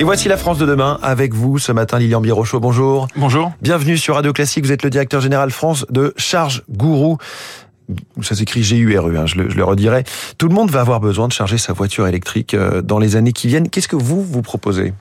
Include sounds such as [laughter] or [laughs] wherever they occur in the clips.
Et voici la France de demain avec vous ce matin, Lilian Birochaud. Bonjour. Bonjour. Bienvenue sur Radio Classique. Vous êtes le directeur général France de Charge Gourou. Ça s'écrit G-U-R-U, hein, je, le, je le redirai. Tout le monde va avoir besoin de charger sa voiture électrique euh, dans les années qui viennent. Qu'est-ce que vous, vous proposez?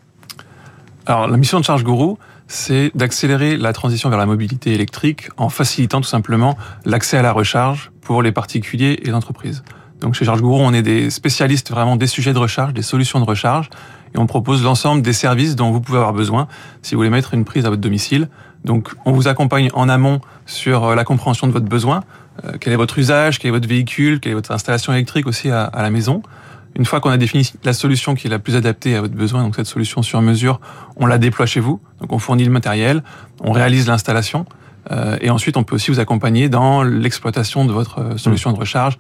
Alors, la mission de Charge Gourou, c'est d'accélérer la transition vers la mobilité électrique en facilitant tout simplement l'accès à la recharge pour les particuliers et les entreprises. Donc chez Charge Gourou, on est des spécialistes vraiment des sujets de recharge, des solutions de recharge, et on propose l'ensemble des services dont vous pouvez avoir besoin si vous voulez mettre une prise à votre domicile. Donc on vous accompagne en amont sur euh, la compréhension de votre besoin, euh, quel est votre usage, quel est votre véhicule, quelle est votre installation électrique aussi à, à la maison. Une fois qu'on a défini la solution qui est la plus adaptée à votre besoin, donc cette solution sur mesure, on la déploie chez vous. Donc on fournit le matériel, on réalise l'installation, euh, et ensuite on peut aussi vous accompagner dans l'exploitation de votre euh, solution de recharge.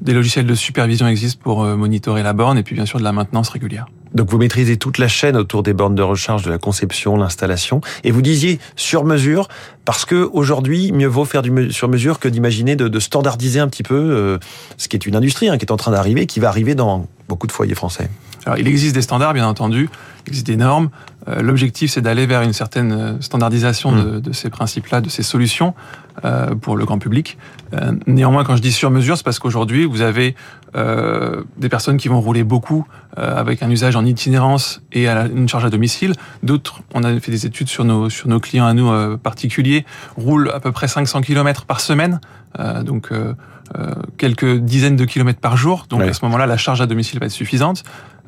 Des logiciels de supervision existent pour monitorer la borne, et puis bien sûr de la maintenance régulière. Donc vous maîtrisez toute la chaîne autour des bornes de recharge, de la conception, l'installation. Et vous disiez sur mesure, parce que aujourd'hui, mieux vaut faire du sur mesure que d'imaginer de, de, standardiser un petit peu euh, ce qui est une industrie hein, qui est en train d'arriver, qui va arriver dans beaucoup de foyers français. Alors il existe des standards, bien entendu, il existe des normes. Euh, L'objectif, c'est d'aller vers une certaine standardisation mmh. de, de, ces principes-là, de ces solutions pour le grand public. Euh, néanmoins, quand je dis sur mesure, c'est parce qu'aujourd'hui, vous avez euh, des personnes qui vont rouler beaucoup avec un usage en itinérance et à une charge à domicile. D'autres, on a fait des études sur nos, sur nos clients à nous particuliers, roulent à peu près 500 km par semaine. donc euh, quelques dizaines de kilomètres par jour. Donc à ce moment-là, la charge à domicile va être suffisante.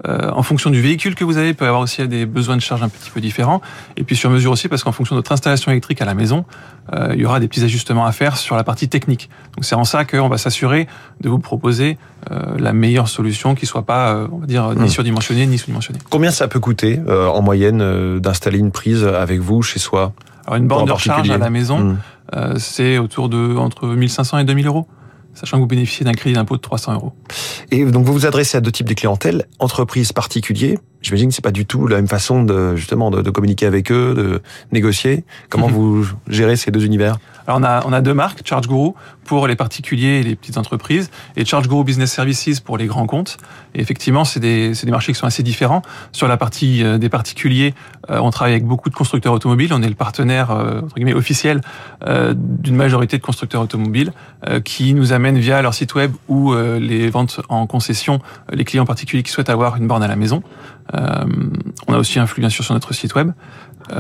Euh, en fonction du véhicule que vous avez, il peut y avoir aussi des besoins de charge un petit peu différents. Et puis sur mesure aussi, parce qu'en fonction de votre installation électrique à la maison, euh, il y aura des petits ajustements à faire sur la partie technique. Donc c'est en ça qu'on va s'assurer de vous proposer euh, la meilleure solution qui soit pas, euh, on va dire, ni mmh. surdimensionnée ni sous-dimensionnée. Combien ça peut coûter euh, en moyenne d'installer une prise avec vous chez soi? Alors une borne de recharge à la maison, mmh. c'est autour de entre 1500 et 2000 euros sachant que vous bénéficiez d'un crédit d'impôt de 300 euros. Et donc vous vous adressez à deux types de clientèle, entreprises particuliers. J'imagine que c'est pas du tout la même façon de justement de, de communiquer avec eux, de négocier. Comment mmh. vous gérez ces deux univers? Alors on a, on a deux marques, Charge Guru pour les particuliers et les petites entreprises, et Charge Guru Business Services pour les grands comptes. Et effectivement, c'est des, des marchés qui sont assez différents. Sur la partie euh, des particuliers, euh, on travaille avec beaucoup de constructeurs automobiles. On est le partenaire euh, entre guillemets officiel d'une majorité de constructeurs automobiles qui nous amènent via leur site web ou les ventes en concession les clients particuliers qui souhaitent avoir une borne à la maison. On a aussi un flux bien sûr sur notre site web.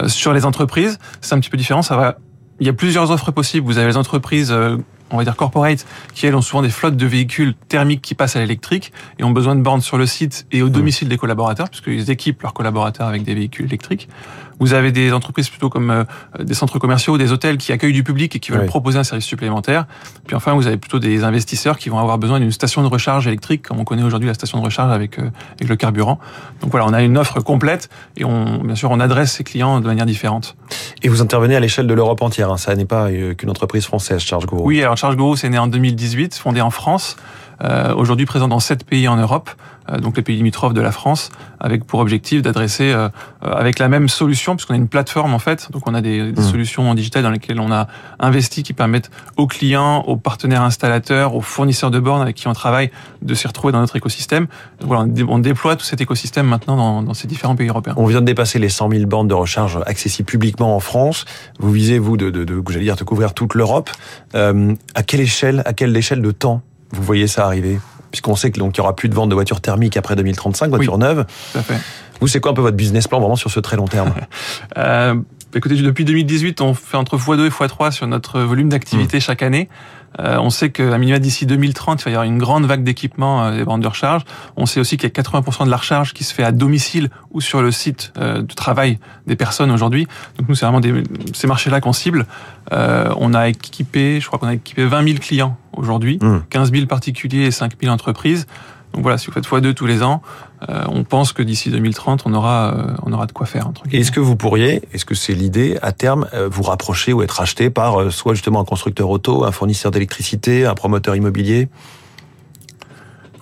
sur les entreprises, c'est un petit peu différent. Ça va il y a plusieurs offres possibles. Vous avez les entreprises euh, on va dire corporate, qui elles ont souvent des flottes de véhicules thermiques qui passent à l'électrique et ont besoin de bornes sur le site et au domicile des collaborateurs, puisqu'ils équipent leurs collaborateurs avec des véhicules électriques. Vous avez des entreprises plutôt comme euh, des centres commerciaux, des hôtels qui accueillent du public et qui veulent oui. proposer un service supplémentaire. Puis enfin, vous avez plutôt des investisseurs qui vont avoir besoin d'une station de recharge électrique, comme on connaît aujourd'hui la station de recharge avec, euh, avec le carburant. Donc voilà, on a une offre complète et on, bien sûr, on adresse ces clients de manière différente. Et vous intervenez à l'échelle de l'Europe entière, hein. ça n'est pas euh, qu'une entreprise française, Charge Guru. Oui, alors Charge Guru, c'est né en 2018, fondé en France, aujourd'hui présent dans sept pays en Europe, euh, donc les pays limitrophes de la France, avec pour objectif d'adresser euh, avec la même solution, puisqu'on a une plateforme en fait, donc on a des, des mmh. solutions digitales dans lesquelles on a investi qui permettent aux clients, aux partenaires installateurs, aux fournisseurs de bornes avec qui on travaille de s'y retrouver dans notre écosystème. Donc voilà, on déploie tout cet écosystème maintenant dans, dans, ces différents pays européens. On vient de dépasser les 100 000 bornes de recharge accessibles publiquement en France. Vous visez vous de, de, de j'allais dire, de couvrir toute l'Europe. Euh, à quelle échelle, à quelle échelle de temps vous voyez ça arriver Puisqu'on sait qu'il n'y aura plus de vente de voitures thermiques après 2035, voitures oui, neuves. Tout à fait. Vous, c'est quoi un peu votre business plan vraiment sur ce très long terme? [laughs] Euh, Écoutez, depuis 2018, on fait entre x2 et x3 sur notre volume d'activité mmh. chaque année. Euh, on sait qu'à minima d'ici 2030, il va y avoir une grande vague d'équipements euh, des bandes de recharge. On sait aussi qu'il y a 80% de la recharge qui se fait à domicile ou sur le site euh, de travail des personnes aujourd'hui. Donc nous, c'est vraiment des, ces marchés-là qu'on cible. Euh, on a équipé, je crois qu'on a équipé 20 000 clients aujourd'hui, mmh. 15 000 particuliers et 5 000 entreprises. Donc voilà, si vous faites x2 tous les ans, euh, on pense que d'ici 2030, on aura, euh, on aura de quoi faire. Est-ce que vous pourriez, est-ce que c'est l'idée à terme, euh, vous rapprocher ou être acheté par soit justement un constructeur auto, un fournisseur d'électricité, un promoteur immobilier?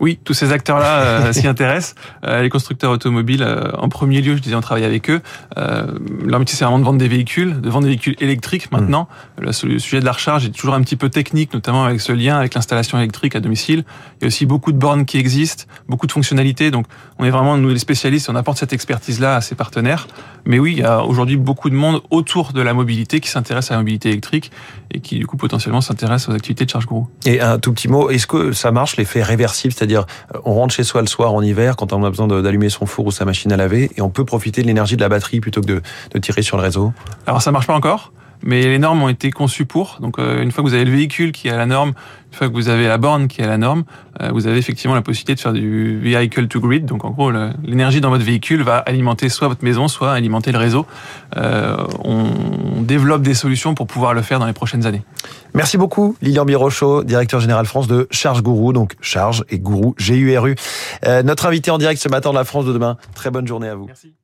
Oui, tous ces acteurs-là euh, [laughs] s'y intéressent. Euh, les constructeurs automobiles, euh, en premier lieu, je disais, on travaille avec eux. leur métier, c'est vraiment de vendre des véhicules, de vendre des véhicules électriques maintenant. Mmh. Le, sujet de la recharge est toujours un petit peu technique, notamment avec ce lien avec l'installation électrique à domicile. Il y a aussi beaucoup de bornes qui existent, beaucoup de fonctionnalités. Donc, on est vraiment, nous, les spécialistes, on apporte cette expertise-là à ses partenaires. Mais oui, il y a aujourd'hui beaucoup de monde autour de la mobilité qui s'intéresse à la mobilité électrique et qui, du coup, potentiellement s'intéresse aux activités de charge gros. Et un tout petit mot, est-ce que ça marche, l'effet réversible C'est-à-dire, euh, on rentre chez soi le soir en hiver quand on a besoin d'allumer son four ou sa machine à laver et on peut profiter de l'énergie de la batterie plutôt que de, tirer sur le réseau. Alors, ça marche pas encore? Mais les normes ont été conçues pour. Donc, euh, une fois que vous avez le véhicule qui est à la norme, une fois que vous avez la borne qui est à la norme, euh, vous avez effectivement la possibilité de faire du vehicle to grid. Donc, en gros, l'énergie dans votre véhicule va alimenter soit votre maison, soit alimenter le réseau. Euh, on développe des solutions pour pouvoir le faire dans les prochaines années. Merci beaucoup, Lilian Birochot, directeur général France de Charge Gourou, donc Charge et Gourou, G-U-R-U. notre invité en direct ce matin de la France de demain. Très bonne journée à vous. Merci.